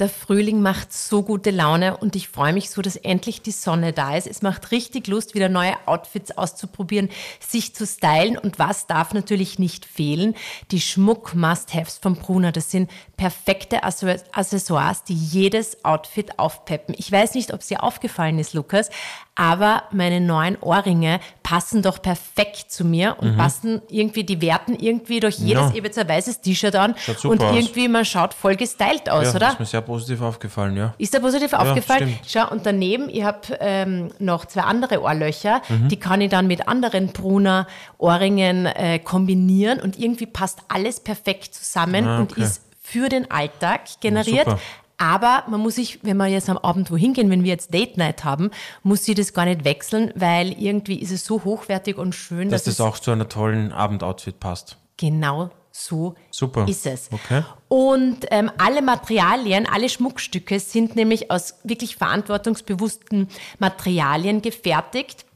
Der Frühling macht so gute Laune und ich freue mich so, dass endlich die Sonne da ist. Es macht richtig Lust, wieder neue Outfits auszuprobieren, sich zu stylen und was darf natürlich nicht fehlen? Die Schmuck-Must-Haves von Bruna. Das sind perfekte Accessoires, die jedes Outfit aufpeppen. Ich weiß nicht, ob es dir aufgefallen ist, Lukas, aber meine neuen Ohrringe passen doch perfekt zu mir und mhm. passen irgendwie, die werten irgendwie durch jedes ja. ein weißes T-Shirt an und irgendwie, man schaut voll gestylt aus, ja, oder? Positiv aufgefallen, ja. Ist dir positiv ja, aufgefallen? Stimmt. Schau, und daneben, ich habe ähm, noch zwei andere Ohrlöcher, mhm. die kann ich dann mit anderen Brunner Ohrringen äh, kombinieren und irgendwie passt alles perfekt zusammen ah, okay. und ist für den Alltag generiert, ja, aber man muss sich, wenn wir jetzt am Abend wohin gehen, wenn wir jetzt Date Night haben, muss sie das gar nicht wechseln, weil irgendwie ist es so hochwertig und schön, dass, dass das auch zu einer tollen Abendoutfit passt. Genau so Super. ist es. Okay. Und ähm, alle Materialien, alle Schmuckstücke sind nämlich aus wirklich verantwortungsbewussten Materialien gefertigt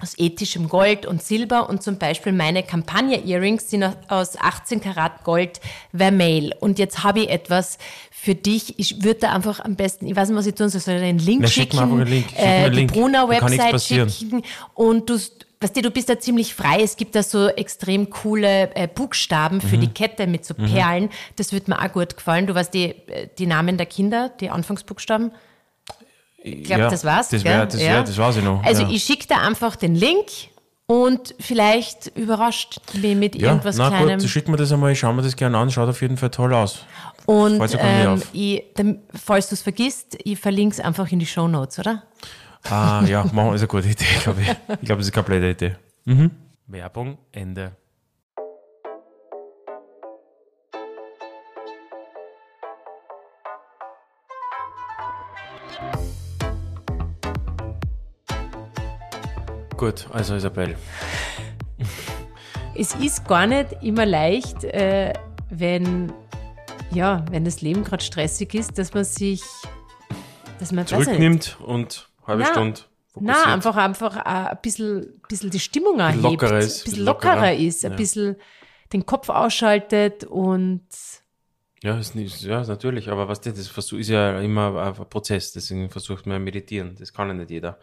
aus ethischem Gold und Silber und zum Beispiel meine Campagna-Earrings sind aus 18 Karat Gold Vermeil. Und jetzt habe ich etwas für dich. Ich würde da einfach am besten, ich weiß nicht, was ich tun soll, soll ich einen Link Na, schicken, schick einen Link. Schick äh, die Link. Bruna-Website schicken und du, weißt du, du bist da ziemlich frei. Es gibt da so extrem coole äh, Buchstaben für mhm. die Kette mit so mhm. Perlen. Mhm. Das würde mir auch gut gefallen. Du weißt die, äh, die Namen der Kinder, die Anfangsbuchstaben. Ich glaube, ja, das war's. Das, wär, das, ja. das war's ich noch. Also ja. ich schicke da einfach den Link und vielleicht überrascht mich mit ja, irgendwas na Kleinem. Gut, schick mir das einmal, ich schaue mir das gerne an, schaut auf jeden Fall toll aus. Und ähm, ich, falls du es vergisst, ich verlinke es einfach in die Show Notes, oder? Ah, ja, machen, ist eine gute Idee, glaube ich. Ich glaube, das ist eine komplette Idee. Mhm. Werbung, Ende. Gut, also Isabel. Es ist gar nicht immer leicht, äh, wenn, ja, wenn das Leben gerade stressig ist, dass man sich dass man zurücknimmt und halbe Na, Stunde fokussiert. Na, einfach, einfach ein bisschen, bisschen die Stimmung erhebt. Lockerer ist. Ein bisschen lockerer, lockerer ist, ein ja. bisschen den Kopf ausschaltet und ja, ist nicht, ja, natürlich, aber was das, das ist ja immer ein Prozess, deswegen versucht man meditieren. Das kann ja nicht jeder.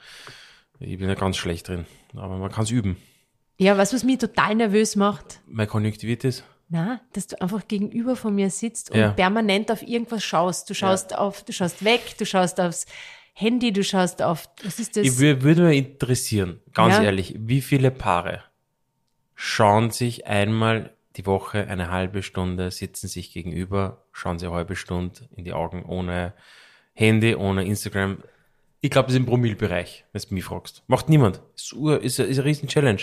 Ich bin ja ganz schlecht drin, aber man kann es üben. Ja, was, was mich total nervös macht? Meine Konjunktivitis. Na, dass du einfach gegenüber von mir sitzt und ja. permanent auf irgendwas schaust. Du schaust ja. auf, du schaust weg, du schaust aufs Handy, du schaust auf, was ist das? Ich würde mich interessieren, ganz ja. ehrlich, wie viele Paare schauen sich einmal die Woche eine halbe Stunde, sitzen sich gegenüber, schauen sie eine halbe Stunde in die Augen ohne Handy, ohne Instagram, ich glaube, das ist im Promillbereich, wenn du mich fragst. Macht niemand. Ist, ist, ist eine riesen Challenge.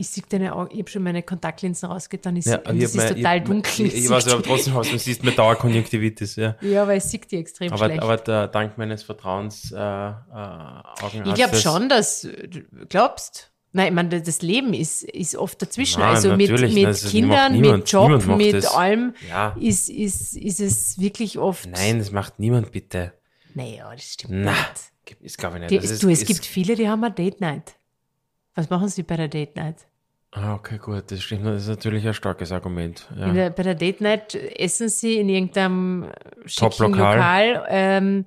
Ich sehe deine Augen, ich habe schon meine Kontaktlinsen rausgetan, ich ja, es ist total ich, dunkel. Ich, ich weiß aber trotzdem, was du siehst, mit Dauerkonjunktivitis. Ja, ja aber es sieht dir extrem aber, schlecht. Aber der, dank meines Vertrauens äh, äh, Augenarztes... Ich glaube schon, dass du glaubst. Nein, ich meine, das Leben ist, ist oft dazwischen. Nein, also mit, mit also Kindern, niemand, mit Job, mit das. allem ja. ist, ist, ist es wirklich oft. Nein, das macht niemand, bitte. Naja, das stimmt Na. nicht. Ist, glaube ich nicht. Die, ist, du, es gibt viele, die haben eine Date Night. Was machen sie bei der Date Night? Ah, okay, gut, das stimmt. Das ist natürlich ein starkes Argument. Ja. Der, bei der Date Night essen sie in irgendeinem schicken Lokal, ähm,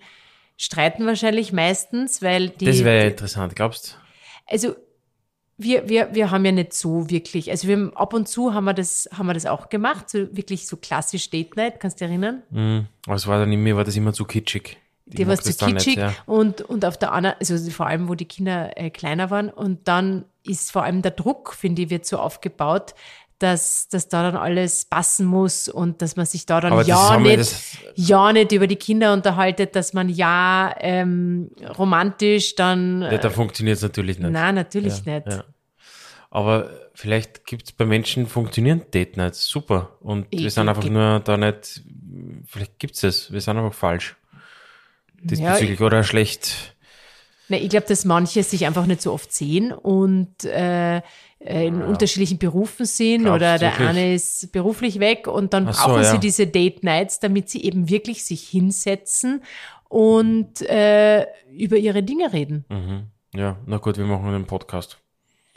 streiten wahrscheinlich meistens, weil die. Das wäre ja interessant, glaubst du? Also, wir, wir, wir haben ja nicht so wirklich, also wir haben, ab und zu haben wir das, haben wir das auch gemacht, so wirklich so klassisch Date Night, kannst du dich erinnern? Mhm. Aber es war dann mir war das immer zu kitschig die war zu kitschig ja. und, und auf der anderen, also vor allem, wo die Kinder äh, kleiner waren und dann ist vor allem der Druck, finde ich, wird so aufgebaut, dass, dass da dann alles passen muss und dass man sich da dann ja nicht, ja nicht über die Kinder unterhaltet, dass man ja ähm, romantisch dann. Ja, da funktioniert es natürlich nicht. Nein, natürlich ja, nicht. Ja. Aber vielleicht gibt es bei Menschen funktionieren Date Nights super und ich, wir sind einfach nur da nicht, vielleicht gibt es wir sind einfach falsch diesbezüglich ja, oder schlecht? Na, ich glaube, dass manche sich einfach nicht so oft sehen und äh, äh in ja. unterschiedlichen Berufen sind Glaubst oder der wirklich? eine ist beruflich weg und dann so, brauchen sie diese Date Nights, damit sie eben wirklich sich hinsetzen und äh, über ihre Dinge reden. Mhm. Ja, na gut, wir machen einen Podcast.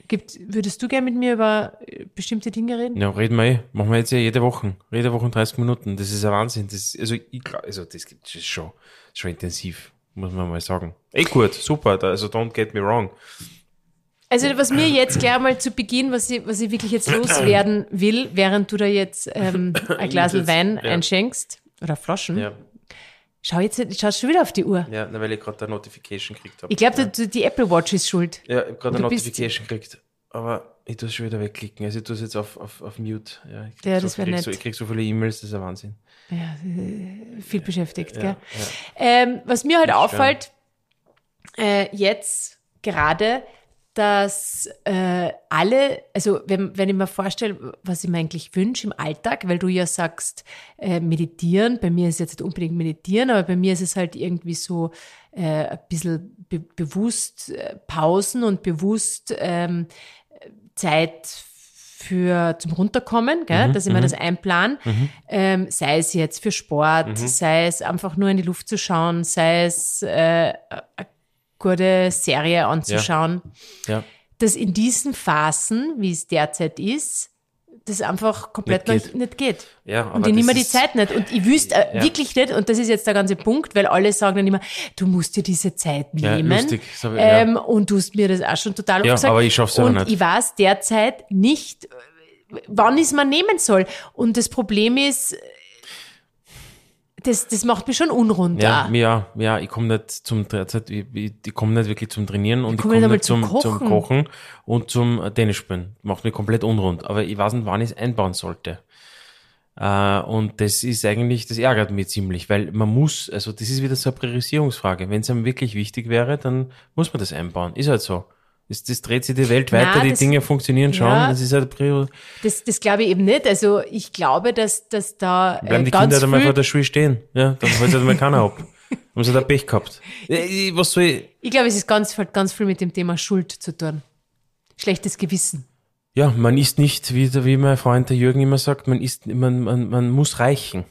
Gibt, würdest du gerne mit mir über äh, bestimmte Dinge reden? Ja, reden wir eh. Machen wir jetzt ja jede Woche. Jede Woche 30 Minuten. Das ist ein Wahnsinn. Das ist, also, ich, also, das gibt, ist schon, schon intensiv, muss man mal sagen. Eh gut, super. Also, don't get me wrong. Also, was mir jetzt gleich mal zu Beginn, was ich, was ich wirklich jetzt loswerden will, während du da jetzt ähm, ein Glas Wein ja. einschenkst, oder Flaschen. Ja. Schau jetzt, schaust schon wieder auf die Uhr. Ja, weil ich gerade eine Notification gekriegt habe. Ich glaube, ja. die Apple Watch ist schuld. Ja, ich habe gerade eine Notification gekriegt. Aber ich tue es schon wieder wegklicken. Also ich tue es jetzt auf, auf, auf Mute. Ja, ja so, das wäre nett. So, ich kriege so viele E-Mails, das ist ein Wahnsinn. Ja, äh, viel beschäftigt, gell? Ähm, was mir halt auffällt, äh, jetzt gerade, dass äh, alle, also wenn, wenn ich mir vorstelle, was ich mir eigentlich wünsche im Alltag, weil du ja sagst, äh, meditieren, bei mir ist es jetzt nicht unbedingt meditieren, aber bei mir ist es halt irgendwie so äh, ein bisschen be bewusst äh, Pausen und bewusst ähm, Zeit für zum Runterkommen, gell, mhm, dass ich mir mhm. das einplan, mhm. ähm, sei es jetzt für Sport, mhm. sei es einfach nur in die Luft zu schauen, sei es äh, gute Serie anzuschauen. Ja. ja. Dass in diesen Phasen, wie es derzeit ist, das einfach komplett nicht geht. Nicht geht. Ja, und ich nehme die Zeit nicht. Und ich wüsste äh, ja. wirklich nicht, und das ist jetzt der ganze Punkt, weil alle sagen dann immer, du musst dir diese Zeit nehmen. Ja, lustig. Ich, ähm, und du hast mir das auch schon total ja, gesagt. aber ich schaff's Und nicht. ich weiß derzeit nicht, wann ich es mir nehmen soll. Und das Problem ist, das, das macht mich schon unrund. Ja, ja, ja, ich komme nicht zum derzeit, ich, ich, ich komme nicht wirklich zum Trainieren und ich komme komm nicht zum, zum, Kochen. zum Kochen und zum Tennisspielen. Macht mich komplett unrund. Aber ich weiß nicht, wann ich es einbauen sollte. Uh, und das ist eigentlich, das ärgert mich ziemlich, weil man muss, also das ist wieder so eine Priorisierungsfrage. Wenn es einem wirklich wichtig wäre, dann muss man das einbauen. Ist halt so. Das, das dreht sich die Welt weiter, Nein, die das, Dinge funktionieren schon. Ja, das ist halt Prior Das, das glaube ich eben nicht. Also ich glaube, dass, dass da. Äh, bleiben die Kinder halt einmal vor der Schule stehen. Ja, dann holt halt einmal keiner ab. Haben sie da Pech gehabt. Was soll ich? Ich glaube, es ist ganz, ganz viel mit dem Thema Schuld zu tun. Schlechtes Gewissen. Ja, man ist nicht, wie, wie mein Freund der Jürgen immer sagt, man ist, man, man, man muss reichen.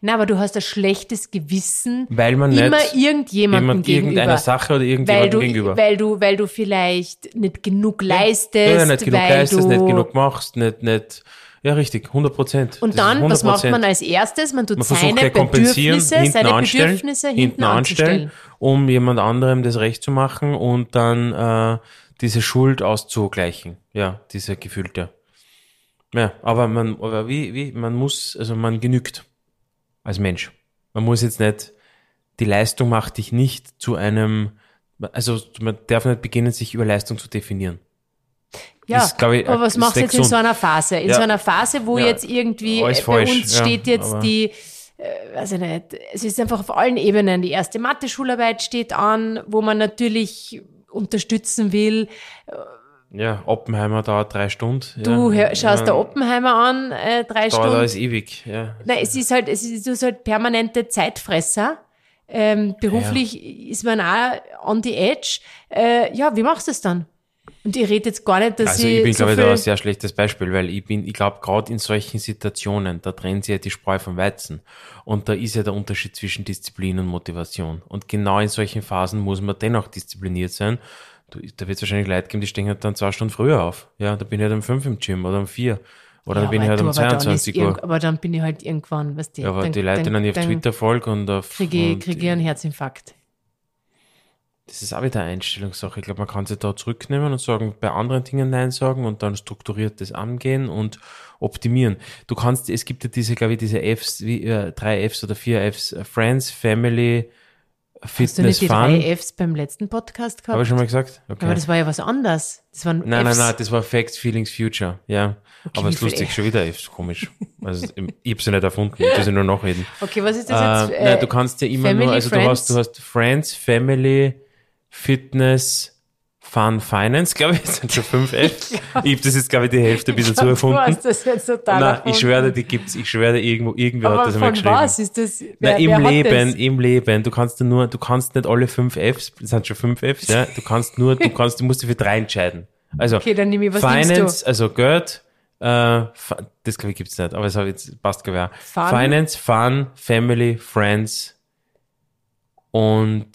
Na, aber du hast ein schlechtes Gewissen. Weil man immer nicht irgendjemandem jemand, gegenüber. Irgendeiner Sache oder irgendjemandem weil du, gegenüber. Weil du, weil du vielleicht nicht genug leistest. Ja, nicht genug leistest, nicht genug machst, nicht, nicht, ja, richtig, 100 Prozent. Und dann, 100%. was macht man als erstes? Man tut man seine Bedürfnisse, hinten seine anstellen, Bedürfnisse hinten, hinten anstellen, um jemand anderem das Recht zu machen und dann äh, diese Schuld auszugleichen. Ja, diese gefühlte. Ja, aber man, aber wie, wie, man muss, also man genügt als Mensch. Man muss jetzt nicht, die Leistung macht dich nicht zu einem, also man darf nicht beginnen, sich über Leistung zu definieren. Ja, ist, ich, aber was machst du jetzt in so einer Phase? In ja. so einer Phase, wo ja. jetzt irgendwie Alles bei falsch. uns steht jetzt die, äh, weiß ich nicht, es ist einfach auf allen Ebenen. Die erste Mathe-Schularbeit steht an, wo man natürlich unterstützen will. Ja, Oppenheimer dauert drei Stunden. Du ja. hör, schaust der Oppenheimer an, äh, drei dauert Stunden. Dauert alles ewig, ja. Nein, es ist halt, es ist, du bist halt permanente Zeitfresser. Ähm, beruflich ja. ist man auch on the edge. Äh, ja, wie machst du das dann? Und ich rede jetzt gar nicht, dass also ich. ich bin, so glaube ich, da ein sehr schlechtes Beispiel, weil ich bin, ich glaube, gerade in solchen Situationen, da trennt sich ja die Spreu vom Weizen. Und da ist ja der Unterschied zwischen Disziplin und Motivation. Und genau in solchen Phasen muss man dennoch diszipliniert sein Du, da wird es wahrscheinlich Leute geben, die stehen halt dann zwei Stunden früher auf. Ja, da bin ich halt um fünf im Gym oder um vier. Oder ja, dann bin ich halt um 22 Uhr. Aber dann bin ich halt irgendwann, was die. Ja, aber dann, die Leute dann, dann auf Twitter folgen und auf. Kriege ich, krieg ich einen Herzinfarkt. Das ist auch wieder eine Einstellungssache. Ich glaube, man kann sich da zurücknehmen und sagen, bei anderen Dingen Nein sagen und dann strukturiert das angehen und optimieren. Du kannst, es gibt ja diese, glaube ich, diese Fs, wie, äh, drei Fs oder vier Fs, Friends, Family, Fitness Hast du nicht die Fun. drei Fs beim letzten Podcast gehabt? Habe ich schon mal gesagt? Okay. Aber das war ja was anderes. Das waren nein, Fs. nein, nein, das war Facts, Feelings, Future. Ja. Okay, aber es ist lustig, F? schon wieder Fs, komisch. Also, ich habe sie nicht erfunden, ich muss sie nur nachreden. Okay, was ist das jetzt? Äh, nein, du kannst ja immer Family, nur, also Friends? du hast, du hast Friends, Family, Fitness, Fun Finance, glaube ich, sind schon fünf F. Ich, ich habe das jetzt, glaube ich, die Hälfte ein bisschen zu erfunden. Du hast das jetzt total Nein, erfunden. ich schwöre, die gibt's, ich schwöre, irgendwo, irgendwer Aber hat das einmal geschrieben. was ist das? Wer, Nein, im Leben, im Leben, du kannst nur, du kannst nicht alle fünf Fs, das sind schon fünf Fs, ja, du kannst nur, du kannst, du musst dich für drei entscheiden. Also, okay, dann nehme ich, was Finance, also Geld, äh, das glaube ich gibt's nicht, aber es jetzt passt glaube ich auch. Finance, Fun, Family, Friends und,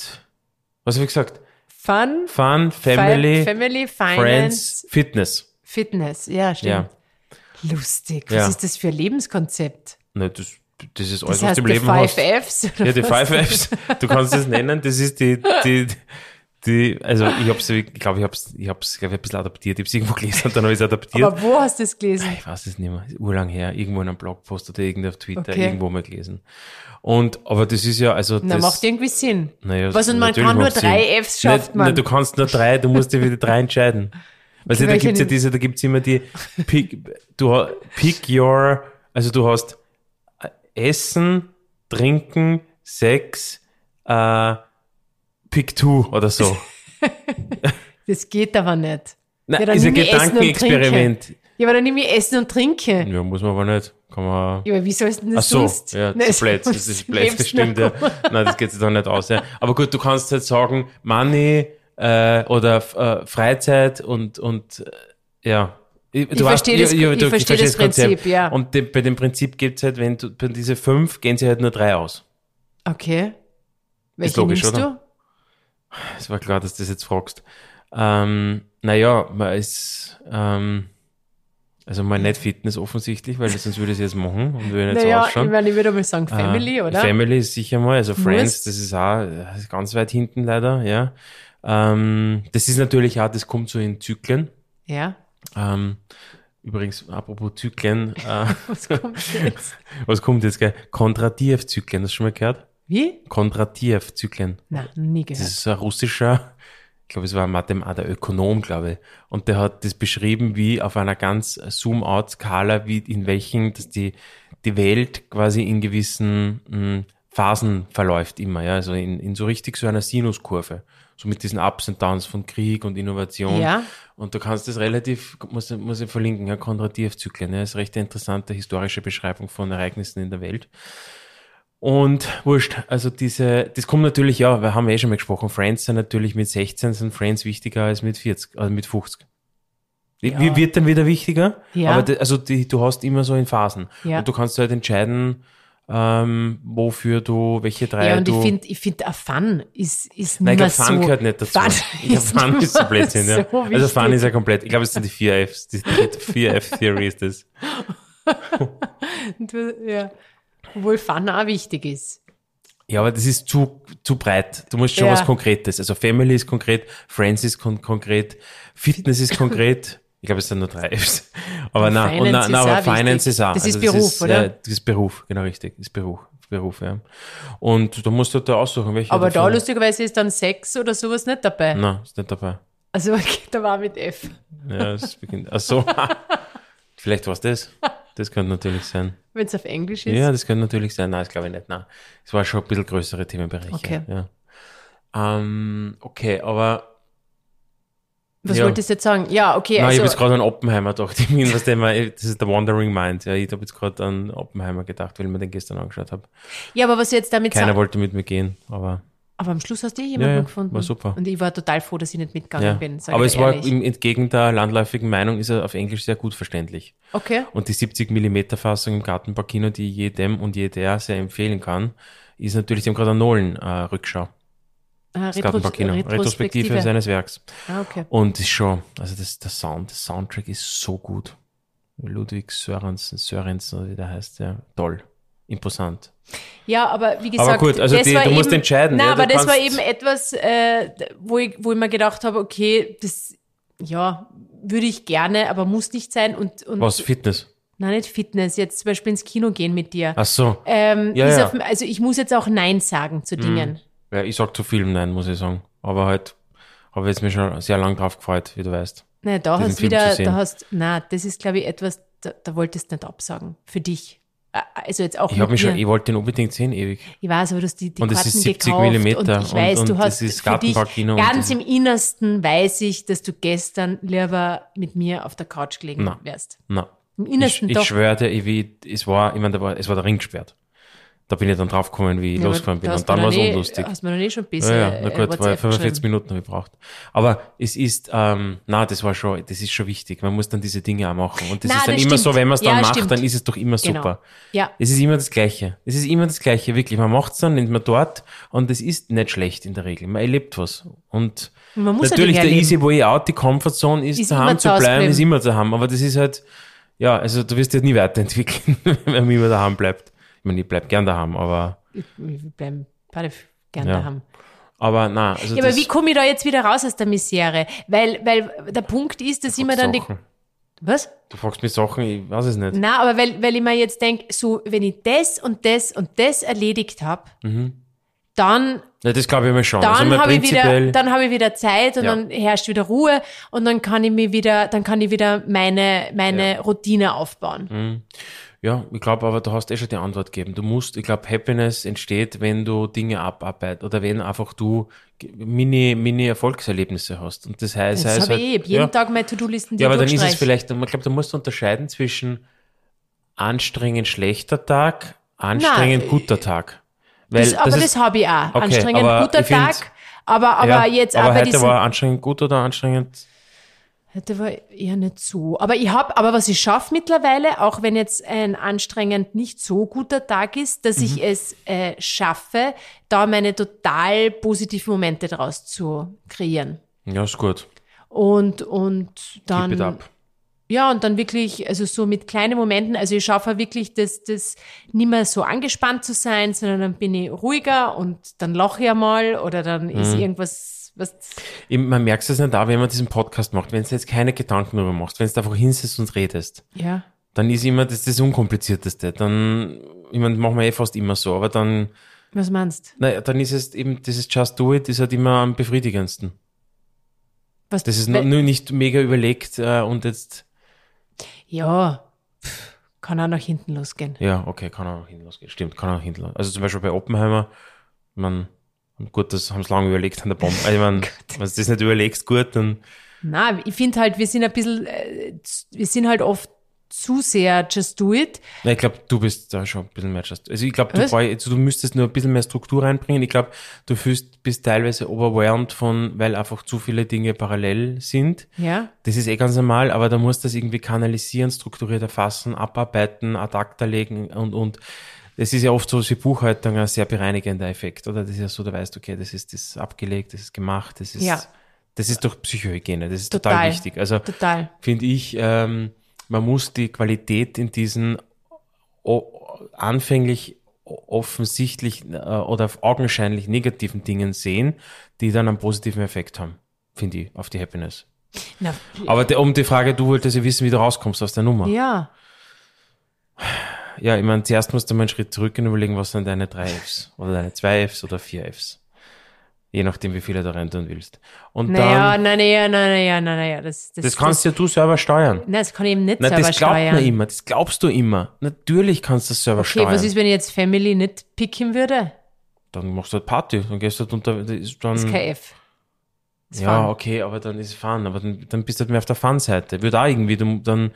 was habe ich gesagt? Fun, Fun, Family, Family, Friends, Finance, Fitness. Fitness. Ja, stimmt. Ja. Lustig. Was Ja. ist das für ein Lebenskonzept? Ne, das, das ist alles, Das was heißt, du im die Leben Five hast. Fs? Oder Ja, die was? Five Fs. Du kannst es nennen. Das ist die, die, die, also ich hab's, ich glaube, ich hab's, ich hab's, glaub ich, ein bisschen adaptiert. Ich hab's irgendwo gelesen und dann habe ich es adaptiert. Aber wo hast du das gelesen? ich weiß es nicht mehr. Urlang her. Irgendwo in einem Blogpost oder irgendwo auf Twitter, Okay. irgendwo mal gelesen. Und, aber das ist ja, also Na, das. macht irgendwie Sinn. Naja, Was, und man kann nur macht Sinn. drei Fs schafft man. Nein, du kannst nur drei, du musst dir wieder drei entscheiden. Weißt du, da gibt's ja diese, da gibt's immer die pick, du pick your, also du hast äh, Essen, Trinken, Sex, äh, pick two oder so. Das geht aber nicht. Nein, Ja, ist ein ich Gedankenexperiment. Ja, aber dann nehme ich Essen und Trinke. Ja, muss man aber nicht. Kann man. Ja, aber wie sollst du denn Ach das so, sonst? ja, Nein, das Blöd, das ist blöd, das du stimmt, ja. Nein, das geht sich doch nicht aus, ja. Aber gut, du kannst halt sagen, Money, äh, oder, äh, Freizeit und, und, äh, ja. Ich, du verstehe das- ich du verstehe das Prinzip, ja. Und de, bei dem Prinzip gibt's halt, wenn du, bei diese fünf gehen sie halt nur drei aus. Okay. Welche logisch, nimmst oder? Es war klar, dass du das jetzt fragst. Ähm, naja, man ist, ähm, also mal nicht Fitness offensichtlich, weil sonst würde ich es jetzt machen und würde so Naja, ausschauen. ich, meine, ich würde mal sagen Family, Äh, oder? Family ist sicher mal, also Friends, Muss. das ist auch das ist ganz weit hinten leider, ja. Ähm, das ist natürlich auch, das kommt so in Zyklen. Ja. Ähm, übrigens, apropos Zyklen, äh, Was kommt jetzt? was kommt jetzt, gell? Kondratiev-Zyklen, hast du schon mal gehört? Wie? Kondratiev-Zyklen. Nein, nie Das gehört. ist so ein russischer, ich glaube, es war ein Mathem, der Ökonom, glaube ich. Und der hat das beschrieben, wie auf einer ganz Zoom-out-Skala, wie in welchen, dass die, die Welt quasi in gewissen mh, Phasen verläuft immer, ja, also in, in so richtig so einer Sinuskurve. So mit diesen Ups und Downs von Krieg und Innovation. Ja. Und du kannst das relativ, muss, muss ich verlinken, ja, Kondratiev-Zyklen, ja, ist recht eine interessante historische Beschreibung von Ereignissen in der Welt. Und wurscht, also diese, das kommt natürlich, ja, wir haben eh schon mal gesprochen, Friends sind natürlich mit 16 sind Friends wichtiger als mit 40, also mit 50. Ja. Wie wird dann wieder wichtiger? Ja. Aber die, also die, du hast immer so in Phasen. Ja. Und du kannst halt entscheiden, ähm, wofür du, welche drei Ja, und du. ich finde, ich finde, Fun ist, ist Nein, ich mehr Fun so. gehört nicht dazu. Fun ich glaube, Fun ist so Blödsinn, ja. so also Fun wichtig. ist ja komplett, ich glaube, es sind die vier Fs, die, die vier F-Theory ist das. Ja. Obwohl Fun auch wichtig ist. Ja, aber das ist zu, zu breit. Du musst schon Ja. was Konkretes. Also Family ist konkret, Friends ist kon konkret, Fitness ist konkret. Ich glaube, es sind nur drei Fs. Aber na, und na, na, ist aber Finance ist auch. Das ist Beruf, oder? Ja, das ist Beruf, genau richtig. Ist Beruf. Beruf, ja. Und da musst du da aussuchen, welche. Aber da lustigerweise ist dann Sex oder sowas nicht dabei. Nein, ist nicht dabei. Also da war mit F. Ja, es beginnt. Ach so. Vielleicht war es das. Das könnte natürlich sein. Wenn es auf Englisch ist. Ja, das könnte natürlich sein. Nein, das glaube ich nicht. Nein. Es war schon ein bisschen größere Themenbereiche. Okay. Ja. Ähm, okay, aber Was ja. wolltest du jetzt sagen? Ja, okay. Nein, ich also, habe jetzt gerade an Oppenheimer gedacht. Ich bin, was mal, das ist der Wandering Mind. Ja, ich habe jetzt gerade an Oppenheimer gedacht, weil ich mir den gestern angeschaut habe. ja, aber was du jetzt damit Keiner wollte mit mir gehen, aber Aber am Schluss hast du eh jemanden Ja, ja, gefunden. war super. Und ich war total froh, dass ich nicht mitgegangen ja. bin. Aber es war ehrlich. im, entgegen der landläufigen Meinung ist er auf Englisch sehr gut verständlich. Okay. Und die 70 Millimeter Fassung im Gartenbaukino, die ich jedem und jeder sehr empfehlen kann, ist natürlich, die haben gerade eine Nolan-Rückschau. Ah, Das Retros Gartenbaukino. Retrospektive seines Werks. Ah, okay. Und ist schon, also das, der Sound, der Soundtrack ist so gut. Ludwig Sörensen, Sörensen, wie der heißt, ja, toll. Imposant. Ja, aber wie gesagt, gut, also das die- war du eben, musst entscheiden, Nein, ja, du aber das war eben etwas, äh, wo, ich, wo ich mir gedacht habe, okay, das, ja, würde ich gerne, aber muss nicht sein. Und, und Was, Fitness? Nein, nicht Fitness, jetzt zum Beispiel ins Kino gehen mit dir. Ach so. Ähm, Ja, ja. Auf, also ich muss jetzt auch Nein sagen zu Dingen. Ja, ich sag zu Filmen nein, muss ich sagen. Aber halt, habe jetzt mich schon sehr lang drauf gefreut, wie du weißt. Nein, da hast Film wieder, da hast, na, das ist glaube ich etwas, da, da wolltest du nicht absagen. Für dich. Also jetzt auch Ich habe mich schon, ich wollte den unbedingt sehen, ewig. Ich weiß, aber du hast die, die Und es Karten ist 70 gekauft Millimeter und ich und- weiß, du und hast es ist für dich, und ganz im Innersten weiß ich, dass du gestern lieber mit mir auf der Couch gelegen Na. wärst. Na. Im Ich, Innersten ich doch. schwöre dir, ich, es war, ich meine, es war der Ring gesperrt. Da bin ich dann draufgekommen, wie ich Ja, losgefahren bin. Und dann war es nie- unlustig. Hast mir noch nie schon ein bisschen Ja, ja, na äh, gut, WhatsApp 45 geschrieben. Minuten habe ich gebraucht. Aber es ist, ähm, na, das war schon, das ist schon wichtig. Man muss dann diese Dinge auch machen. Und das Na, ist dann das immer stimmt. so, wenn man es dann Ja, macht, stimmt. dann ist es doch immer Genau. super. Ja, Es ist immer das Gleiche. Es ist immer das Gleiche, wirklich. Man macht es dann, nimmt man dort und es ist nicht schlecht in der Regel. Man erlebt was. Und natürlich der erleben. easy way out, die Comfortzone ist, Ist daheim zu bleiben, ist immer zu haben. Aber das ist halt, ja, also du wirst dich nie weiterentwickeln, wenn man immer daheim bleibt. Ich meine, ich bleib gern daheim, aber, wir bleiben beide gerne Ja. daheim. aber na, also Ja, aber wie komme ich da jetzt wieder raus aus der Misere? Weil, weil der Punkt ist, dass ich mir dann die. Sachen. Was? Du fragst mich Sachen, ich weiß es nicht. Na, aber weil, weil ich mir jetzt denke, so, wenn ich das und das und das erledigt habe, dann, Ja, das glaube ich mir schon. also dann mal habe ich wieder, dann habe ich wieder Zeit und Ja. dann herrscht wieder Ruhe und dann kann ich mir wieder, dann kann ich wieder meine, meine Routine aufbauen. Mhm. Ja, ich glaube aber, du hast eh schon die Antwort gegeben. Du musst, ich glaube, Happiness entsteht, wenn du Dinge abarbeitest oder wenn einfach du mini, mini Erfolgserlebnisse hast. Und das heißt, Das heißt halt, ich eh. Jeden ja, Tag meine To-Do-Listen Ja, aber dann ist es vielleicht, ich glaube, da musst du unterscheiden zwischen anstrengend schlechter Tag, anstrengend Nein, guter Tag. Weil Das, aber das, ist, habe ich auch. Okay, Anstrengend guter Tag, aber, aber ja, jetzt aber auch bei heute diesem, war anstrengend gut oder anstrengend Heute war eher nicht so. Aber ich habe, aber was ich schaffe mittlerweile, auch wenn jetzt ein anstrengend nicht so guter Tag ist, dass Mhm. ich es äh, schaffe, da meine total positiven Momente draus zu kreieren. Ja, ist gut. Und, und Keep it dann, up. ja, und dann wirklich, also so mit kleinen Momenten, also ich schaffe wirklich, das, das nicht mehr so angespannt zu sein, sondern dann bin ich ruhiger und dann lache ich einmal oder dann ist Mhm. irgendwas, was, Man merkt es nicht da, wenn man diesen Podcast macht, wenn du jetzt keine Gedanken darüber machst, wenn du einfach hinsitzt und redest, ja. dann ist immer das das Unkomplizierteste. Dann, ich meine, machen wir eh fast immer so, aber dann, Was meinst naja, dann ist es eben, dieses Just Do It ist halt immer am befriedigendsten. Was, Das ist nur nicht mega überlegt äh, und jetzt, Ja, pff, kann auch nach hinten losgehen. ja, okay, kann auch hin losgehen. Stimmt, kann auch hin losgehen. Also zum Beispiel bei Oppenheimer, man, gut, das haben sie lange überlegt an der Bombe. Also, ich meine, wenn du das nicht überlegst, gut, dann, Na, ich finde halt, wir sind ein bisschen, äh, wir sind halt oft zu sehr just do it. Na, ich glaube, du bist da schon ein bisschen mehr just. Also ich glaube, du, also du müsstest nur ein bisschen mehr Struktur reinbringen. Ich glaube, du fühlst, bist teilweise overwhelmed von, weil einfach zu viele Dinge parallel sind. Ja. Das ist eh ganz normal, aber da musst du das irgendwie kanalisieren, strukturiert erfassen, abarbeiten, ad acta legen und, und das ist ja oft so wie Buchhaltung ein sehr bereinigender Effekt, oder? Das ist ja so, du weißt, okay, das ist das abgelegt, das ist gemacht, das ist, Ja. das ist doch Psychohygiene, das ist total, Total. wichtig. Also, finde ich, ähm, man muss die Qualität in diesen anfänglich offensichtlich äh, oder augenscheinlich negativen Dingen sehen, die dann einen positiven Effekt haben, finde ich, auf die Happiness. Na, Aber der, um die Frage, du wolltest ja wissen, wie du rauskommst aus der Nummer. Ja, ja. ich meine, zuerst musst du mal einen Schritt zurück und überlegen, was sind deine drei Fs oder deine zwei Fs oder vier Fs. Je nachdem, wie viele du rein tun willst. Und Naja, dann, na, naja, na, naja, na, naja, das, das, das kannst ja du selber steuern. Nein, das kann ich eben nicht Na, selber das glaubt steuern. man immer, das glaubst du immer. Natürlich kannst du das selber okay, steuern. was ist, wenn ich jetzt Family nicht picken würde? dann machst du halt Party, dann gehst du halt unter, das ist dann, Das ist kein F. Das ja, Fun. okay, aber dann ist es Fun, aber dann, dann bist du halt mehr auf der Fun-Seite. Wird auch irgendwie, du, dann,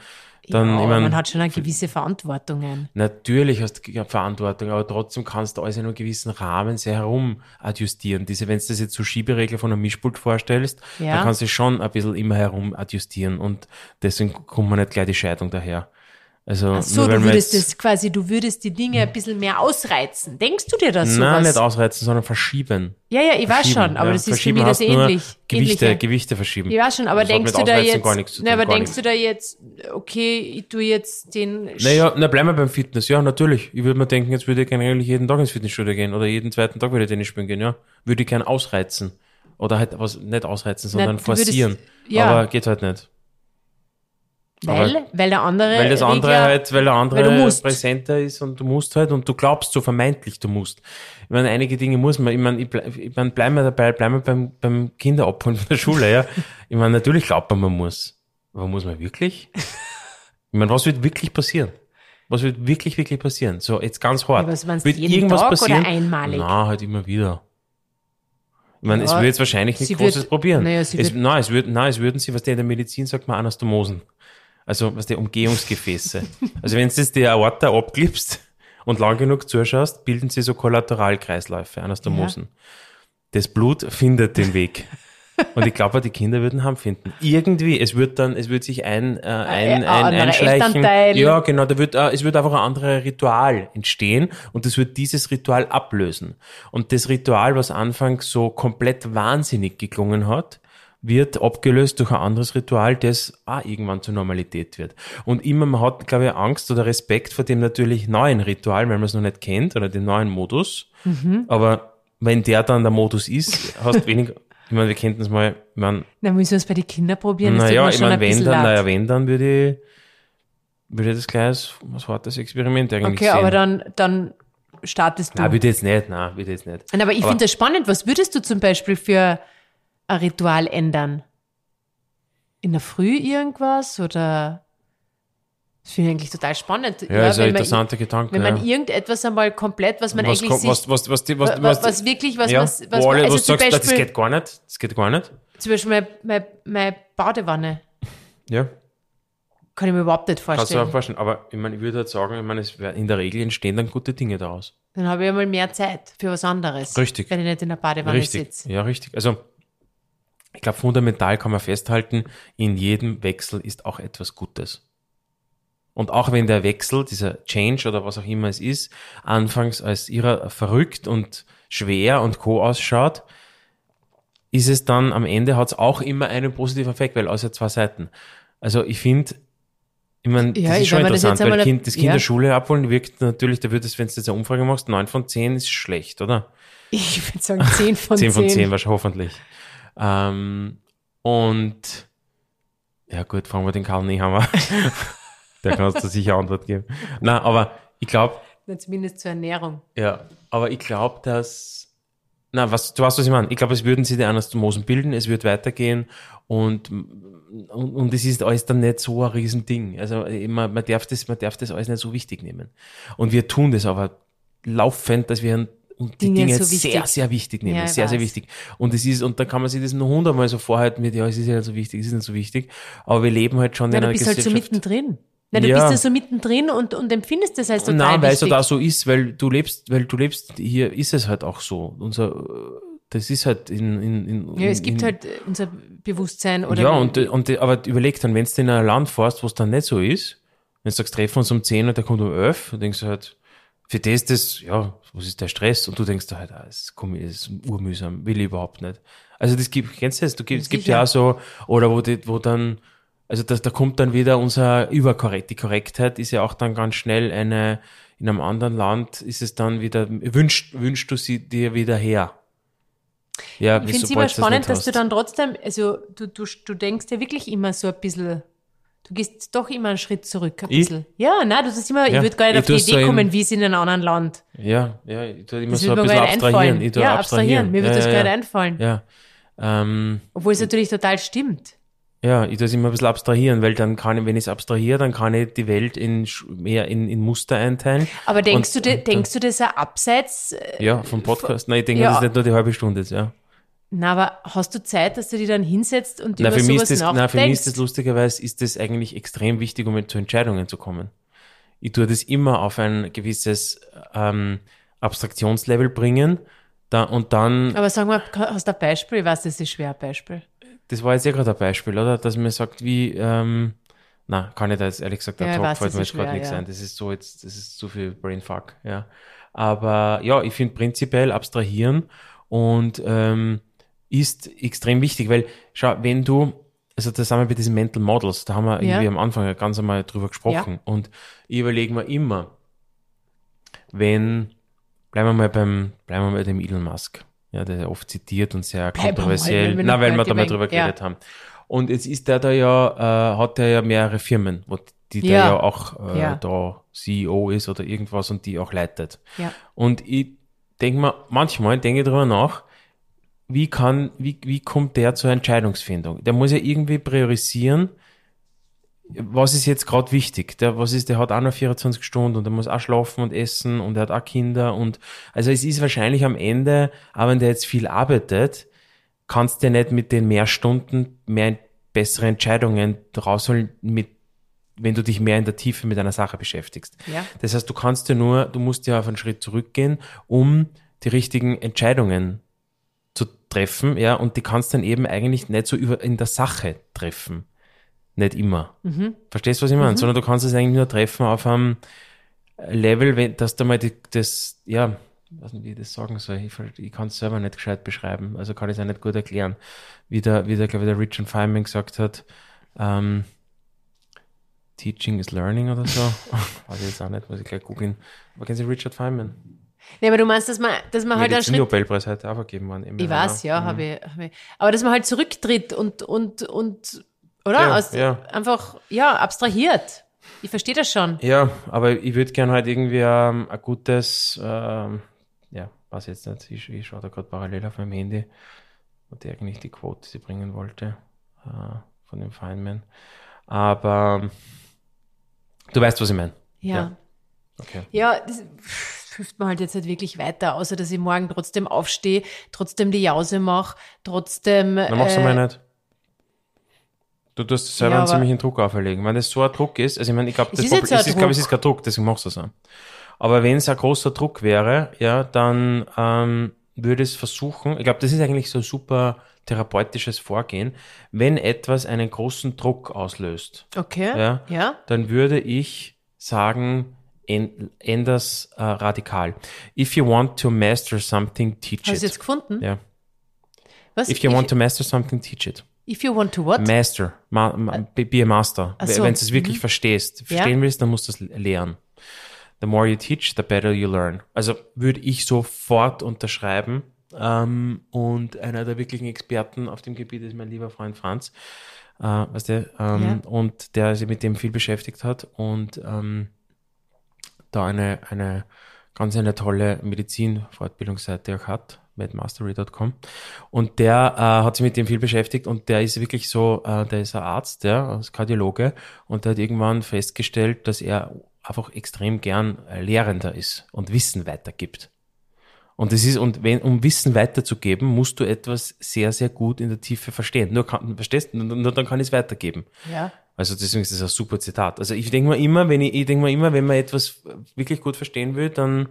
dann, ja, ich mein, man hat schon eine gewisse Verantwortung. natürlich hast du Verantwortung, aber trotzdem kannst du alles in einem gewissen Rahmen sehr herum adjustieren. Diese, wenn du das jetzt so Schieberegler von einem Mischpult vorstellst, Ja. dann kannst du schon ein bisschen immer herum adjustieren und deswegen kommt man nicht gleich die Scheidung daher. Also, Ach so, du würdest jetzt- das quasi, du würdest die Dinge ein bisschen mehr ausreizen. Denkst du dir das so? Nein, nicht ausreizen, sondern verschieben. Ja, ja, ich weiß schon, aber ja. das ist für mich das ähnlich. Gewichte, ähnliche. Gewichte verschieben. Ich weiß schon, aber Das denkst du da jetzt, gar nichts zu tun, ne, aber denkst nichts. du da jetzt, okay, ich tu jetzt den, Naja, na bleiben wir beim Fitness. Ja, natürlich. Ich würde mir denken, jetzt würde ich gerne eigentlich jeden Tag ins Fitnessstudio gehen oder jeden zweiten Tag würde ich Tennis spielen gehen, ja. Würde ich gern ausreizen. Oder halt was, nicht ausreizen, sondern würdest- forcieren. ja. Aber geht halt nicht. Weil, weil der andere, Weil das andere Regler- halt, weil der andere weil präsenter ist und du musst halt und du glaubst so vermeintlich, du musst. Ich meine, einige Dinge muss man, ich meine, ich, bleib, ich meine, bleiben wir dabei, bleiben wir beim, beim Kinderabholen von der Schule, ja. Ich meine, natürlich glaubt man, man muss. Aber muss man wirklich? Ich meine, was wird wirklich passieren? Was wird wirklich, wirklich passieren? So, jetzt ganz hart. Ja, was meinst wird jeden irgendwas Tag oder passieren? einmalig? Na, halt immer wieder. Ich meine, es Ja, würde jetzt wahrscheinlich sie nicht Großes wird- probieren. naja, es, wird- nein, es würden, nein, es würden sie, was der in der Medizin sagt, man Anastomosen. Also, was der Umgehungsgefäße. also, wenn du jetzt die Aorta abklippst und lang genug zuschaust, bilden sie so Kollateralkreisläufe, Anastomosen. Ja. Das Blut findet den Weg. Und ich glaube, die Kinder würden Ham finden. Irgendwie, es wird dann, es wird sich ein, äh, ein, ein, ein einschleichen. Ja, genau, da wird, äh, es wird einfach ein anderes Ritual entstehen und das wird dieses Ritual ablösen. Und das Ritual, was anfangs so komplett wahnsinnig geklungen hat, wird abgelöst durch ein anderes Ritual, das auch irgendwann zur Normalität wird. Und immer, man hat, glaube ich, Angst oder Respekt vor dem natürlich neuen Ritual, weil man es noch nicht kennt, oder dem neuen Modus. Mhm. Aber wenn der dann der Modus ist, hast weniger, ich meine, wir könnten es mal, ich meine, Na, müssen wir es bei den Kindern probieren? Naja, ich meine, wenn dann, naja, wenn dann würde ich, würde ich das gleich als, das Experiment eigentlich Okay, sehen. aber dann, dann startest du. Nein, würde jetzt nicht, nein, würde jetzt nicht. Nein, aber ich finde das spannend. Was würdest du zum Beispiel für ein Ritual ändern? In der Früh irgendwas oder? Das finde ich eigentlich total spannend. Ja, ja ist ein interessanter Gedanke. Wenn man ja. irgendetwas einmal komplett, was man was eigentlich sieht, was, was, was, was, was, was, wirklich, was, ja, was, was, alle, also was zum sagst, Beispiel, das geht gar nicht, das geht gar nicht. Zum Beispiel meine, meine, meine Badewanne. Ja. Kann ich mir überhaupt nicht vorstellen. Kannst du auch vorstellen. Aber ich meine, ich würde halt sagen, ich meine, es in der Regel entstehen dann gute Dinge daraus. Dann habe ich einmal mehr Zeit für was anderes. Richtig. Wenn ich nicht in der Badewanne richtig. sitze. Ja, richtig. Also, ich glaube, fundamental kann man festhalten, in jedem Wechsel ist auch etwas Gutes. Und auch wenn der Wechsel, dieser Change oder was auch immer es ist, anfangs als ihrer verrückt und schwer und co ausschaut, ist es dann am Ende hat es auch immer einen positiven Effekt, weil ja zwei Seiten. Also ich finde, ich meine, ja, das ist schon interessant, das weil kind, das Kind ja. der Schule abholen wirkt natürlich, da wird es, wenn du jetzt eine Umfrage machst, neun von zehn ist schlecht, oder? Ich würde sagen zehn von zehn. Zehn von zehn wahrscheinlich, hoffentlich. Ähm, und ja gut, fragen wir den Karl Nehammer. Der kann uns da sicher Antwort geben. Na, aber ich glaube. Zumindest zur Ernährung. Ja, aber ich glaube, dass. Na, was, du weißt, was ich meine. Ich glaube, es würden sie die Anastomosen bilden, es wird weitergehen und, und, und es ist alles dann nicht so ein Riesending. Also man, man, darf das, man darf das alles nicht so wichtig nehmen. Und wir tun das aber laufend, dass wir und die Dinge, Dinge so sehr, sehr wichtig nehmen. Ja, sehr, weiß. sehr wichtig. Und es ist, und da kann man sich das nur hundertmal so vorhalten mit, ja, es ist ja nicht so wichtig, es ist nicht so wichtig. Aber wir leben halt schon ja, in einer du bist Gesellschaft. halt so mittendrin. Na, du ja. bist ja so mittendrin und, und empfindest das als total Nein, weil es halt auch so ist, weil du lebst, weil du lebst, hier ist es halt auch so. Unser, das ist halt in, in, in Ja, es gibt in, halt unser Bewusstsein oder. Ja, und, und, aber überleg dann, wenn du in ein Land fährst, wo es dann nicht so ist, wenn du sagst, treffen uns um 10 und der kommt um 11, dann denkst du halt, für das, das, ja, was ist der Stress? Und du denkst da halt, ah, das ist urmühsam, will ich überhaupt nicht. Also das gibt, kennst du das? Du, es gibt ja auch so, oder wo, die, wo dann, also das, da kommt dann wieder unser Überkorrekt. Die Korrektheit ist ja auch dann ganz schnell eine, in einem anderen Land ist es dann wieder, wünschst, wünschst du sie dir wieder her. Ja, ich finde es immer spannend, dass du dann trotzdem, also du, du, du denkst ja wirklich immer so ein bisschen, du gehst doch immer einen Schritt zurück, ein ich? bisschen. Ja, nein, du sagst immer, ja, ich würde gar nicht auf die Idee so kommen, wie es in einem anderen Land. Ja, ja, ich tue immer das so ein bisschen abstrahieren. Ich ja, abstrahieren. abstrahieren. Mir wird ja, das ja, gar nicht einfallen. Ja. Ähm, Obwohl es natürlich total stimmt. Ja, ich tue es immer ein bisschen abstrahieren, weil dann kann ich, wenn ich es abstrahiere, dann kann ich die Welt in mehr in, in Muster einteilen. Aber denkst und, du, de, denkst du das auch abseits? Äh, ja, vom Podcast. Nein, ich denke, das ist nicht nur die halbe Stunde jetzt, ja. Na, aber hast du Zeit, dass du dich dann hinsetzt und na, über für sowas das, nachdenkst? Na, für mich ist das lustigerweise, ist das eigentlich extrem wichtig, um zu Entscheidungen zu kommen. Ich tue das immer auf ein gewisses ähm, Abstraktionslevel bringen da, und dann... Aber sag mal, hast du ein Beispiel? Ich weiß, das ist schwer, ein Beispiel das war jetzt ja gerade ein Beispiel, oder? Dass man sagt, wie, ähm, na, kann ich da jetzt ehrlich gesagt, der ja, Top fällt mir jetzt gerade nichts ja. ein. Das ist so jetzt, das ist zu viel Brainfuck, ja. Aber ja, ich finde prinzipiell abstrahieren und ähm, ist extrem wichtig, weil schau, wenn du, also da sind wir bei diesen Mental Models, da haben wir ja. irgendwie am Anfang ganz einmal drüber gesprochen ja. und ich überlege mir immer, wenn, bleiben wir mal beim, bleiben wir mal bei dem Elon Musk ja, der oft zitiert und sehr kontroversiell. Na, weil wir da mal drüber geredet ja. haben. Und jetzt ist der da ja, äh, hat er ja mehrere Firmen, wo die ja. der ja auch äh, ja. da CEO ist oder irgendwas und die auch leitet. Ja. Und ich denke mal, manchmal denke ich darüber nach, wie kann, wie, wie kommt der zur Entscheidungsfindung? Der muss ja irgendwie priorisieren, was ist jetzt gerade wichtig? Der, was ist, der hat auch noch 24 Stunden und der muss auch schlafen und essen und er hat auch Kinder und also es ist wahrscheinlich am Ende, auch wenn der jetzt viel arbeitet, kannst du nicht mit den mehr Stunden mehr bessere Entscheidungen rausholen mit wenn du dich mehr in der Tiefe mit einer Sache beschäftigst. Ja. Das heißt, du kannst ja nur, du musst ja auf einen Schritt zurückgehen, um die richtigen Entscheidungen zu treffen, ja, und die kannst dann eben eigentlich nicht so über in der Sache treffen. Nicht immer. Mhm. Verstehst du, was ich meine? Sondern du kannst es eigentlich nur treffen auf einem Level, wenn, dass du mal die, das, ja, ich weiß nicht, wie ich das sagen soll. Ich, ich kann es selber nicht gescheit beschreiben, also kann ich es auch nicht gut erklären. Wie der, wie der, glaube ich, der Richard Feynman gesagt hat, ähm, Teaching is Learning oder so. Weiß ich jetzt auch nicht, muss ich gleich googeln. Aber kennen Sie Richard Feynman? Nee, aber du meinst, dass man, dass man Mir halt einen Schritt. Nobelpreis heute auch vergeben worden. Ich Jahr. weiß, ja, Mhm. habe ich, hab ich. Aber dass man halt zurücktritt und, und, und, oder? Ja, Aus, ja. Einfach, ja, abstrahiert. Ich verstehe das schon. Ja, aber ich würde gerne halt irgendwie ähm, ein gutes, ähm, ja, weiß jetzt nicht, ich, ich schaue da gerade parallel auf meinem Handy, und eigentlich die Quote, die bringen wollte, äh, von dem Feynman. Aber ähm, du weißt, was ich meine. Ja. Ja. Okay. Ja, das hilft mir halt jetzt nicht wirklich weiter, außer dass ich morgen trotzdem aufstehe, trotzdem die Jause mache, trotzdem. Dann machst du äh, mal nicht. Du tust dir selber Ja, einen ziemlichen Druck auferlegen. Wenn das so ein Druck ist, also ich meine, ich glaube, Es das ist Problem- es ist, glaube, es ist kein Druck, deswegen machst du es auch. Aber wenn es ein großer Druck wäre, ja, dann ähm, würde es versuchen, ich glaube, das ist eigentlich so ein super therapeutisches Vorgehen, wenn etwas einen großen Druck auslöst, Okay. Ja. Ja. dann würde ich sagen, en- änders äh, radikal. If you want to master something, teach Hast du it. jetzt gefunden? Ja. Was? If you want to master something, teach it. if you want to what? Master, ma, ma, be a master. So, Wenn du es wirklich mhm. verstehst, verstehen willst, dann musst du es lernen. The more you teach, the better you learn. Also würde ich sofort unterschreiben. Ähm, und einer der wirklichen Experten auf dem Gebiet ist mein lieber Freund Franz. Äh, weißt du, ähm, und der sich mit dem viel beschäftigt hat und ähm, da eine, eine ganz eine tolle Medizin-Fortbildungsseite auch hat, medmastery.com. Und der äh, hat sich mit dem viel beschäftigt und der ist wirklich so, äh, der ist ein Arzt, der als Kardiologe und der hat irgendwann festgestellt, dass er einfach extrem gern Lehrender ist und Wissen weitergibt. Und das ist, und wenn, um Wissen weiterzugeben, musst du etwas sehr, sehr gut in der Tiefe verstehen. Nur kann, verstehst, nur, nur dann kann ich es weitergeben. Ja. Also deswegen ist das ein super Zitat. Also ich denke mal immer, wenn ich, ich denke mal immer, wenn man etwas wirklich gut verstehen will, dann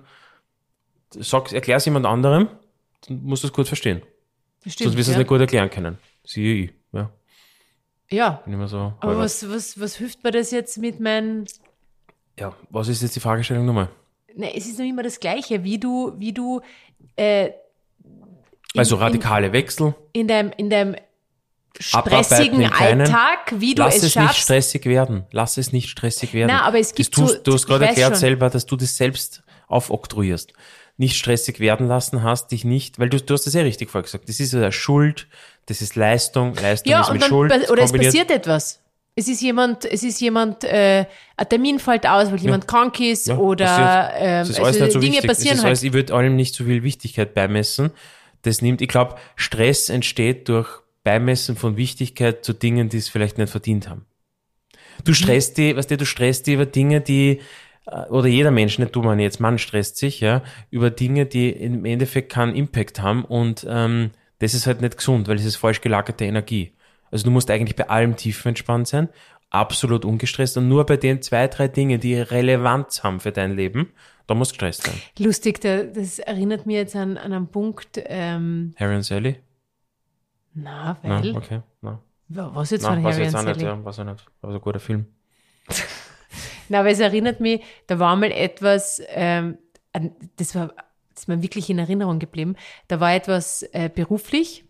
sag, erklär es jemand anderem, dann musst du es gut verstehen. Das Sonst stimmt. wirst du es ja. nicht gut erklären können. Siehe ich. Ja, ja. so. Aber was, was, was hilft mir das jetzt mit meinen Ja, was ist jetzt die Fragestellung nochmal? Ne, es ist noch immer das Gleiche, wie du, wie du äh, in, Also radikale Wechsel. in, in deinem, in deinem stressigen. Alltag, wie du Lass es es, nicht schaffst. stressig werden. Lass es nicht stressig werden. Na, aber es Das gibt tust, so- Du hast gerade erklärt schon. selber, dass du das selbst aufoktroyierst. Nicht stressig werden lassen hast, dich nicht, weil du, du hast das ja richtig vorher gesagt. Das ist ja Schuld, das ist Leistung, Leistung ja, ist mit dann, Schuld oder es kombiniert. passiert etwas. Es ist jemand, es ist jemand, äh, ein Termin fällt aus, weil jemand krank ist Ja, oder ähm, ist also so Dinge wichtig. passieren halt. alles, ich würde allem nicht so viel Wichtigkeit beimessen. Das nimmt, ich glaube, Stress entsteht durch Beimessen von Wichtigkeit zu Dingen, die es vielleicht nicht verdient haben. Mhm. Du stresst die, weißt du, du stresst die über Dinge, die, äh, oder jeder Mensch, nicht du, man jetzt, Mann stresst sich, ja, über Dinge, die im Endeffekt keinen Impact haben und ähm, das ist halt nicht gesund, weil es ist falsch gelagerte Energie. Also du musst eigentlich bei allem tiefenentspannt sein, absolut ungestresst und nur bei den zwei, drei Dingen, die Relevanz haben für dein Leben, da musst du gestresst sein. Lustig, da, das erinnert mich jetzt an, an einen Punkt, ähm, Harry und Sally? na, Na, weil, okay, na. was jetzt Na, von Harry und auch nicht, Sally? ja, weiß ich nicht. Aber so ein guter Film. Na, aber es erinnert mich, da war mal etwas, ähm, das war, das ist mir wirklich in Erinnerung geblieben. Da war etwas äh, beruflich,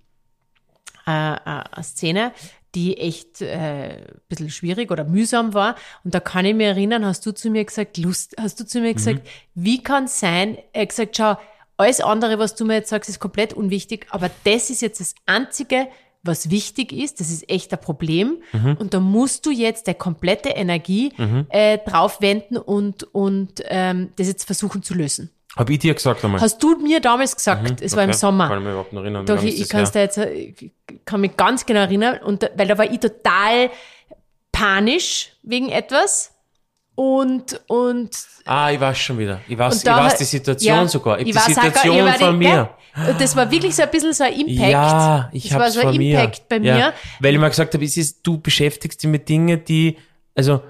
äh, äh, eine Szene, die echt äh, ein bisschen schwierig oder mühsam war. Und da kann ich mich erinnern, hast du zu mir gesagt, Lust, hast du zu mir gesagt, wie kann es sein, er gesagt, schau, alles andere, was du mir jetzt sagst, ist komplett unwichtig, aber das ist jetzt das Einzige, was wichtig ist, das ist echt ein Problem. Und da musst du jetzt deine komplette Energie äh, drauf wenden und, und ähm, das jetzt versuchen zu lösen. Hab ich dir gesagt einmal? Hast du mir damals gesagt, es war im Okay, Sommer. Kann ich mich überhaupt noch erinnern. Doch, ich, ich kann's da jetzt, ich kann mich ganz genau erinnern, und, da- weil da war ich total panisch wegen etwas. Und, und, Ah, ich weiß schon wieder. Ich weiß, und ich da weiß die Situation ja, sogar. Ich, ich die auch gar- Situation ich von die- mir. Ja, und das war wirklich so ein bisschen so ein Impact. Ja, ich das habe war so ein mir. Impact bei ja, mir. Weil ich mal gesagt habe, es ist, du beschäftigst dich mit Dingen, die, also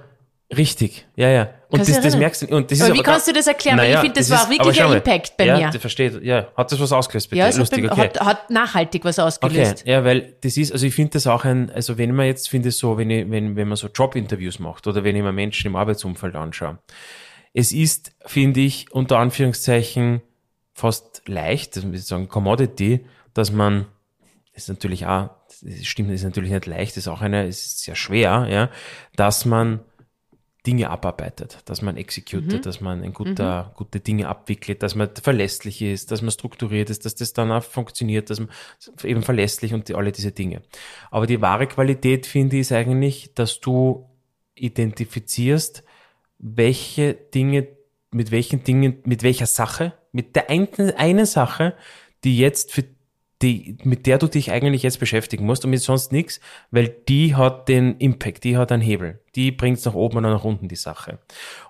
Richtig, ja, ja. Und das, das merkst du. Und das aber ist wie kannst du das erklären? Naja, ich finde, das, das, war ist, wirklich ein Impact bei ja, mir. Ja, versteht. Ja, hat das was ausgelöst bei ja, dir? Lustig, okay. Hat, hat nachhaltig was ausgelöst. Okay, ja, weil das ist, also ich finde das auch ein, also wenn man jetzt, finde so, wenn, ich, wenn, wenn man so Jobinterviews macht oder wenn ich mir Menschen im Arbeitsumfeld anschaue, es ist, finde ich, unter Anführungszeichen fast leicht, das ist sagen Commodity, dass man, das ist natürlich auch, das stimmt, das ist natürlich nicht leicht, das ist auch eine, es ist sehr schwer, ja, dass man Dinge abarbeitet, dass man executet, mhm. dass man ein guter, mhm. gute Dinge abwickelt, dass man verlässlich ist, dass man strukturiert ist, dass das dann auch funktioniert, dass man eben verlässlich und die, alle diese Dinge. Aber die wahre Qualität, finde ich, ist eigentlich, dass du identifizierst, welche Dinge, mit welchen Dingen, mit welcher Sache, mit der einen, einen Sache, die jetzt für die, mit der du dich eigentlich jetzt beschäftigen musst und mit sonst nichts, weil die hat den Impact, die hat einen Hebel. Die bringt es nach oben oder nach unten, die Sache.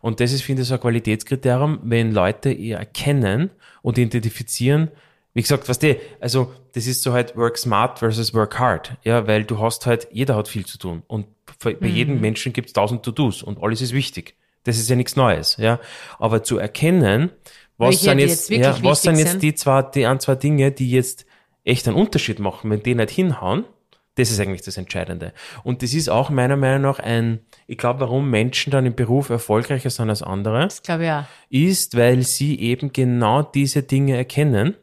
Und das ist, finde ich, so ein Qualitätskriterium, wenn Leute ihr erkennen und identifizieren, wie gesagt, was die, also das ist so halt work smart versus work hard, ja, weil du hast halt, jeder hat viel zu tun und bei mhm. jedem Menschen gibt es tausend To-Dos und alles ist wichtig. Das ist ja nichts Neues, ja. Aber zu erkennen, was sind jetzt, jetzt ja, was sind jetzt die zwei, die ein, zwei Dinge, die jetzt echt einen Unterschied machen, wenn die nicht hinhauen, das ist eigentlich das Entscheidende. Und das ist auch meiner Meinung nach ein, ich glaube, warum Menschen dann im Beruf erfolgreicher sind als andere, das glaube ich auch. ist, weil sie eben genau diese Dinge erkennen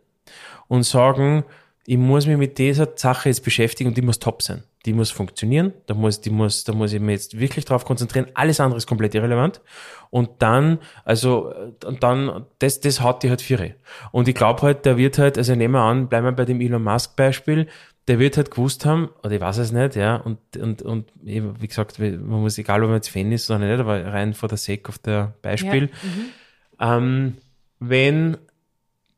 und sagen, ich muss mich mit dieser Sache jetzt beschäftigen und die muss top sein. Die muss funktionieren, da muss, die muss, da muss ich mich jetzt wirklich drauf konzentrieren. Alles andere ist komplett irrelevant. Und dann, also, und dann, das, das hat die halt vier. Und ich glaube halt, der wird halt, also nehmen wir an, bleiben wir bei dem Elon Musk Beispiel, der wird halt gewusst haben, oder ich weiß es nicht, ja, und, und, und wie gesagt, man muss, egal ob man jetzt Fan ist oder nicht, aber rein for the sake of der Beispiel, ja. mhm. ähm, wenn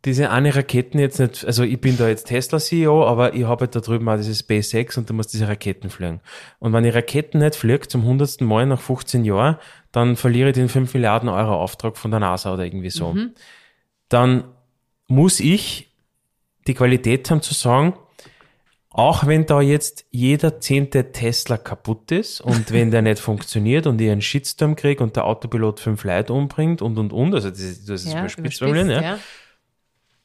diese eine Raketen jetzt nicht, also ich bin da jetzt Tesla-CEO, aber ich habe halt da drüben auch dieses SpaceX und du musst diese Raketen fliegen. Und wenn die Raketen nicht fliegt zum hundertsten Mal nach 15 Jahren, dann verliere ich den 5 Milliarden Euro Auftrag von der NASA oder irgendwie so. Mhm. Dann muss ich die Qualität haben zu sagen, auch wenn da jetzt jeder zehnte Tesla kaputt ist und wenn der nicht funktioniert und ich einen Shitstorm kriege und der Autopilot fünf Leute umbringt und und und, also das, ist, das ist ja, überspitzt, ja. ja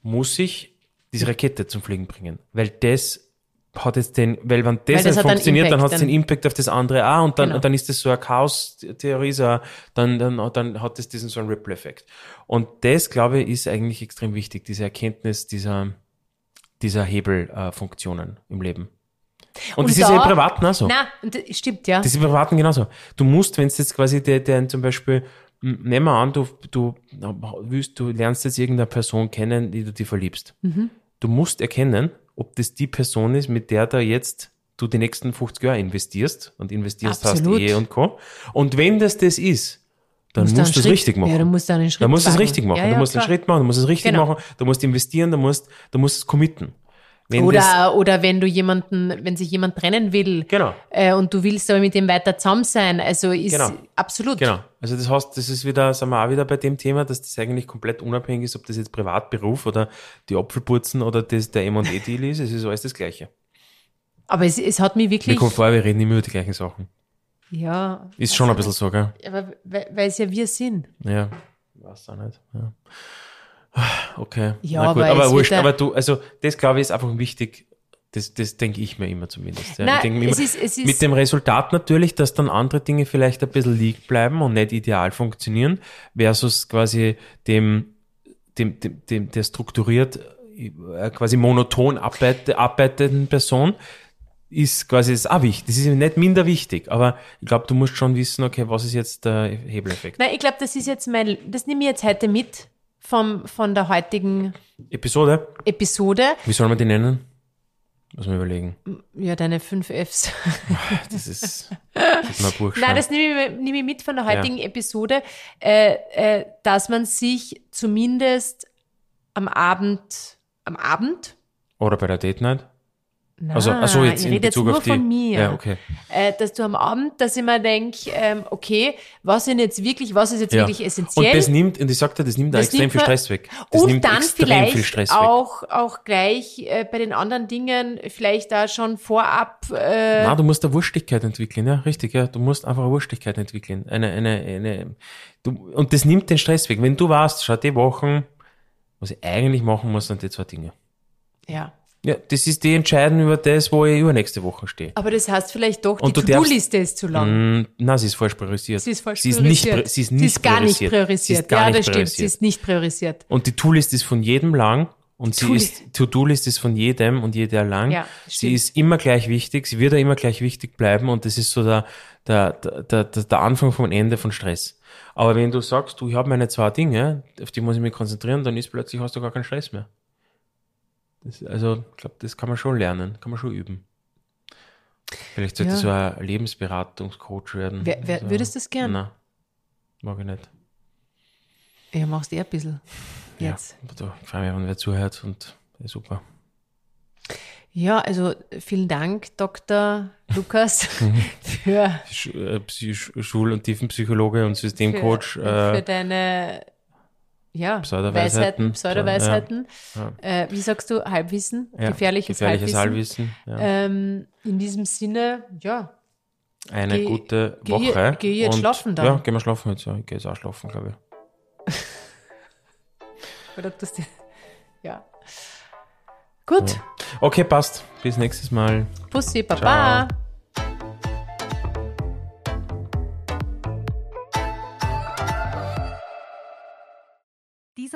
muss ich diese Rakete zum Fliegen bringen. Weil das hat jetzt den, weil wenn das, weil das nicht funktioniert, dann hat es den Impact auf das andere auch und dann, genau. dann ist das so eine Chaos-Theorie, so dann, dann, dann hat es diesen so einen Ripple-Effekt. Und das, glaube ich, ist eigentlich extrem wichtig, diese Erkenntnis dieser, dieser Hebelfunktionen äh, im Leben. Und, und das da, ist ja im Privaten auch so. Nein, stimmt, ja. Das ist im Privaten genauso. Du musst, wenn es jetzt quasi der, der zum Beispiel Nehmen wir an, du, du, willst, du lernst jetzt irgendeine Person kennen, die du dir verliebst. Mhm. Du musst erkennen, ob das die Person ist, mit der da jetzt du die nächsten 50 Jahre investierst und investierst Absolut. hast Ehe und Co. Und wenn das das ist, dann musst, musst du es richtig machen. Ja, du musst einen Schritt Dann musst du es richtig machen. Ja, ja, du musst klar. einen Schritt machen, du musst es richtig genau. machen, du musst investieren, du musst, du musst es committen. Wenn oder, oder wenn du jemanden, wenn sich jemand trennen will genau. äh, und du willst aber mit dem weiter zusammen sein, also ist genau. absolut. Genau. Also das heißt, das ist wieder, sagen wir auch wieder bei dem Thema, dass das eigentlich komplett unabhängig ist, ob das jetzt Privatberuf oder die Apfelputzen oder das, der M&E-Deal ist, es ist alles das Gleiche. Aber es, es hat mich wirklich... Mir kommt vor, wir reden immer über die gleichen Sachen. Ja. Ist schon ein bisschen so, gell? Aber weil, weil es ja wir sind. Ja, weiß auch nicht. Ja. Okay. Ja, Na gut, aber, aber wurscht. Aber du, also das glaube ich ist einfach wichtig. Das, das denke ich mir immer zumindest. Ja. Ich immer, es ist, es ist mit dem Resultat natürlich, dass dann andere Dinge vielleicht ein bisschen liegen bleiben und nicht ideal funktionieren, versus quasi dem, dem, dem, dem der strukturiert, äh, quasi monoton arbeite, arbeitenden Person, ist quasi das auch wichtig. Das ist nicht minder wichtig, aber ich glaube, du musst schon wissen, okay, was ist jetzt der Hebeleffekt? Nein, ich glaube, das ist jetzt mein, das nehme ich jetzt heute mit vom, von der heutigen Episode. Episode. Wie soll man die nennen? Muss man überlegen. Ja, deine fünf Fs. Das ist, das ist mal Buchstaben. Nein, das nehme ich, nehme ich mit von der heutigen ja. Episode, äh, äh, dass man sich zumindest am Abend, am Abend. Oder bei der Date Night. Nein, also, also jetzt ich rede jetzt nur die, von mir. Ja, okay. Äh, dass du am Abend, dass ich mir denke, ähm, okay, was sind jetzt wirklich, was ist jetzt Ja. wirklich essentiell? Und das nimmt, und ich sagte, das nimmt da Das extrem nimmt viel Stress weg. Das und nimmt dann vielleicht viel Stress weg. auch, auch gleich äh, bei den anderen Dingen vielleicht da schon vorab äh, Na, du musst eine Wurstigkeit entwickeln, ja, richtig, ja. Du musst einfach eine Wurstigkeit entwickeln. Eine, eine, eine, du, und das nimmt den Stress weg. Wenn du weißt, schau, die Wochen, was ich eigentlich machen muss, sind die zwei Dinge. ja. Ja, das ist die entscheiden über das, wo ich übernächste Woche stehe. Aber das heißt vielleicht doch, Und die To-Do-Liste ist zu lang. Mm, na, sie ist falsch priorisiert. Sie ist falsch sie ist priorisiert. Nicht, sie ist Sie nicht ist gar nicht priorisiert. Sie gar ja, nicht das stimmt. Sie ist nicht priorisiert. Und die To-List ist von jedem lang und sie ist, To-Do-List ist von jedem und jeder lang. Ja, sie ist immer gleich wichtig, sie wird auch immer gleich wichtig bleiben und das ist so der, der, der, der, der Anfang vom Ende von Stress. Aber wenn du sagst, du, ich habe meine zwei Dinge, auf die muss ich mich konzentrieren, dann ist plötzlich hast du gar keinen Stress mehr. Das, also, ich glaube, das kann man schon lernen, kann man schon üben. Vielleicht sollte Ja. so ein Lebensberatungscoach werden. Wer, wer, Also, würdest du das gern? Nein, mag ich nicht. Ja, machst du eh ein bisschen. Jetzt. Ja, da freue mich, wenn wer zuhört und super. Ja, also vielen Dank, Dr. Lukas, für, Sch äh, Schul- und Tiefenpsychologe und Systemcoach. für, äh, für deine ja, Pseudoweisheiten. Weisheiten, Pseudoweisheiten. Ja, Äh, wie sagst du, Halbwissen? ja, gefährliches, gefährliches Halbwissen. Halbwissen. ja. Ähm, in diesem Sinne, ja, Eine geh- gute geh- Woche. geh jetzt und, schlafen dann. Ja, gehen wir schlafen jetzt. Ja, ich gehe jetzt auch schlafen, glaube ich. oder das, ja. Gut, Okay, passt. Bis nächstes Mal. Pussy, Baba. Ciao.